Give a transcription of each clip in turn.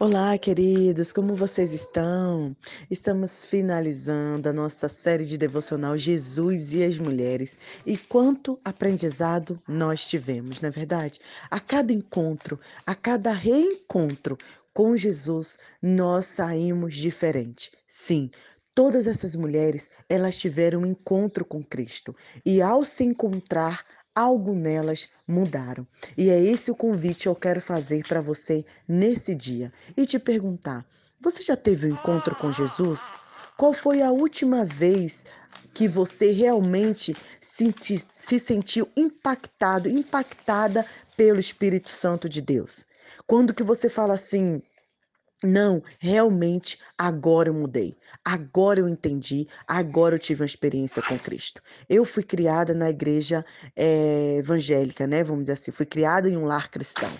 Olá, queridos, como vocês estão? Estamos finalizando a nossa série de devocional Jesus e as Mulheres. E quanto aprendizado nós tivemos, não é verdade? A cada encontro, a cada reencontro com Jesus, nós saímos diferente. Sim, todas essas mulheres, elas tiveram um encontro com Cristo. E ao se encontrar, algo nelas mudaram. E é esse o convite que eu quero fazer para você nesse dia e te perguntar: você já teve um encontro com Jesus? Qual foi a última vez que você realmente senti, se sentiu impactado, impactada pelo Espírito Santo de Deus? Quando que você fala assim, não, realmente agora eu mudei. Agora eu entendi. Agora eu tive uma experiência com Cristo. Eu fui criada na igreja é, evangélica, né? Vamos dizer assim. Fui criada em um lar cristão.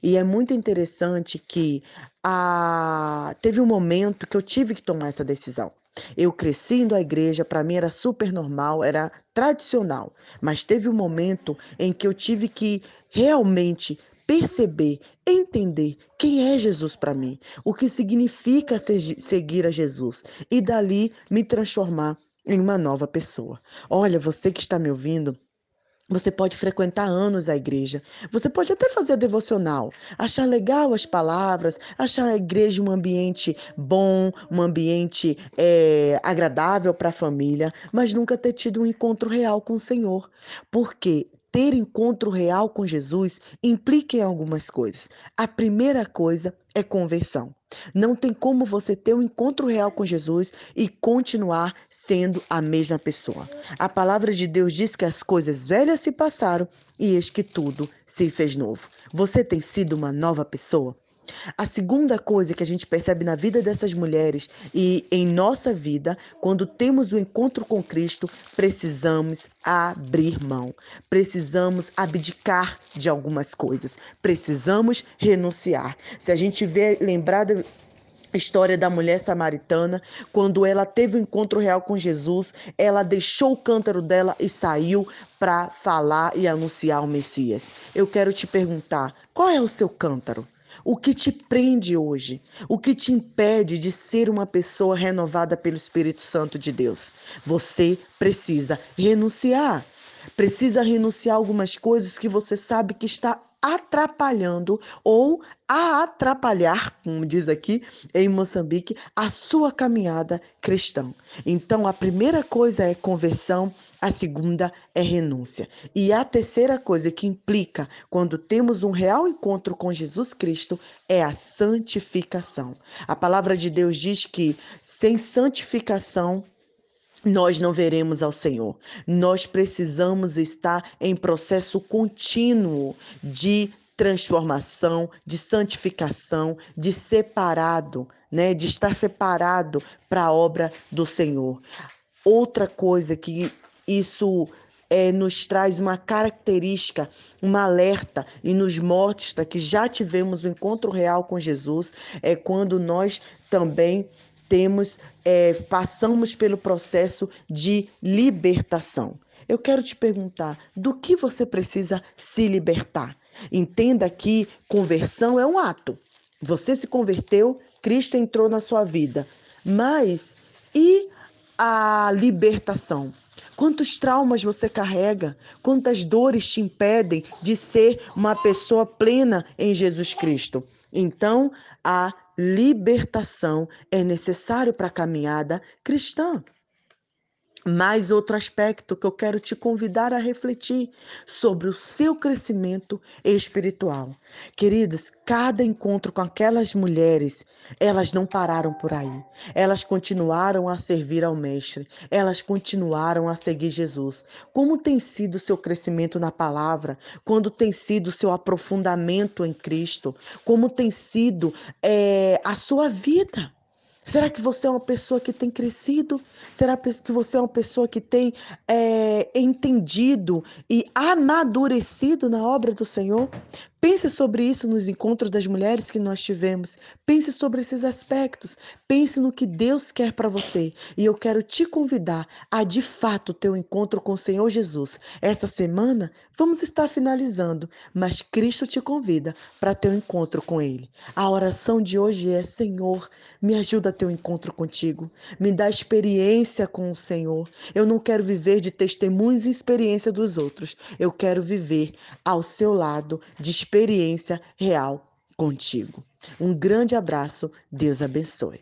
E é muito interessante que a... teve um momento que eu tive que tomar essa decisão. Eu cresci indo à igreja, para mim era super normal, era tradicional. Mas teve um momento em que eu tive que realmente perceber, entender quem é Jesus para mim, o que significa seguir a Jesus e dali me transformar em uma nova pessoa. Olha, você que está me ouvindo, você pode frequentar anos a igreja. Você pode até fazer devocional, achar legal as palavras, achar a igreja um ambiente bom, um ambiente é, agradável para a família, mas nunca ter tido um encontro real com o Senhor. Porque ter encontro real com Jesus implica em algumas coisas. A primeira coisa é conversão. Não tem como você ter um encontro real com Jesus e continuar sendo a mesma pessoa. A palavra de Deus diz que as coisas velhas se passaram e eis que tudo se fez novo. Você tem sido uma nova pessoa? A segunda coisa que a gente percebe na vida dessas mulheres e em nossa vida, quando temos o encontro com Cristo, precisamos abrir mão, precisamos abdicar de algumas coisas, precisamos renunciar. Se a gente vê, lembrar da história da mulher samaritana, quando ela teve o um encontro real com Jesus, ela deixou o cântaro dela e saiu para falar e anunciar o Messias. Eu quero te perguntar, qual é o seu cântaro? O que te prende hoje? O que te impede de ser uma pessoa renovada pelo Espírito Santo de Deus? Você precisa renunciar. Precisa renunciar algumas coisas que você sabe que está atrapalhando ou a atrapalhar, como diz aqui em Moçambique, a sua caminhada cristã. Então, a primeira coisa é conversão, a segunda é renúncia. E a terceira coisa que implica quando temos um real encontro com Jesus Cristo é a santificação. A palavra de Deus diz que sem santificação nós não veremos ao Senhor. Nós precisamos estar em processo contínuo de transformação, de santificação, de separado, né, de estar separado para a obra do Senhor. Outra coisa que isso é, nos traz uma característica, um alerta e nos mostra que já tivemos um encontro real com Jesus, é quando nós também temos, é, passamos pelo processo de libertação. Eu quero te perguntar: do que você precisa se libertar? Entenda que conversão é um ato. Você se converteu, Cristo entrou na sua vida. Mas e a libertação? Quantos traumas você carrega? Quantas dores te impedem de ser uma pessoa plena em Jesus Cristo? Então, a libertação é necessário para a caminhada cristã. Mais outro aspecto que eu quero te convidar a refletir sobre o seu crescimento espiritual. Queridas, cada encontro com aquelas mulheres, elas não pararam por aí. Elas continuaram a servir ao Mestre, elas continuaram a seguir Jesus. Como tem sido o seu crescimento na palavra? Quando tem sido o seu aprofundamento em Cristo? Como tem sido é, a sua vida? Será que você é uma pessoa que tem crescido? Será que você é uma pessoa que tem é, entendido e amadurecido na obra do Senhor? Pense sobre isso nos encontros das mulheres que nós tivemos. Pense sobre esses aspectos. Pense no que Deus quer para você. E eu quero te convidar a, de fato, ter um encontro com o Senhor Jesus. Essa semana vamos estar finalizando, mas Cristo te convida para ter um encontro com Ele. A oração de hoje é: Senhor, me ajuda a ter um encontro contigo. Me dá experiência com o Senhor. Eu não quero viver de testemunhos e experiência dos outros. Eu quero viver ao seu lado de experiência real contigo. Um grande abraço, Deus abençoe.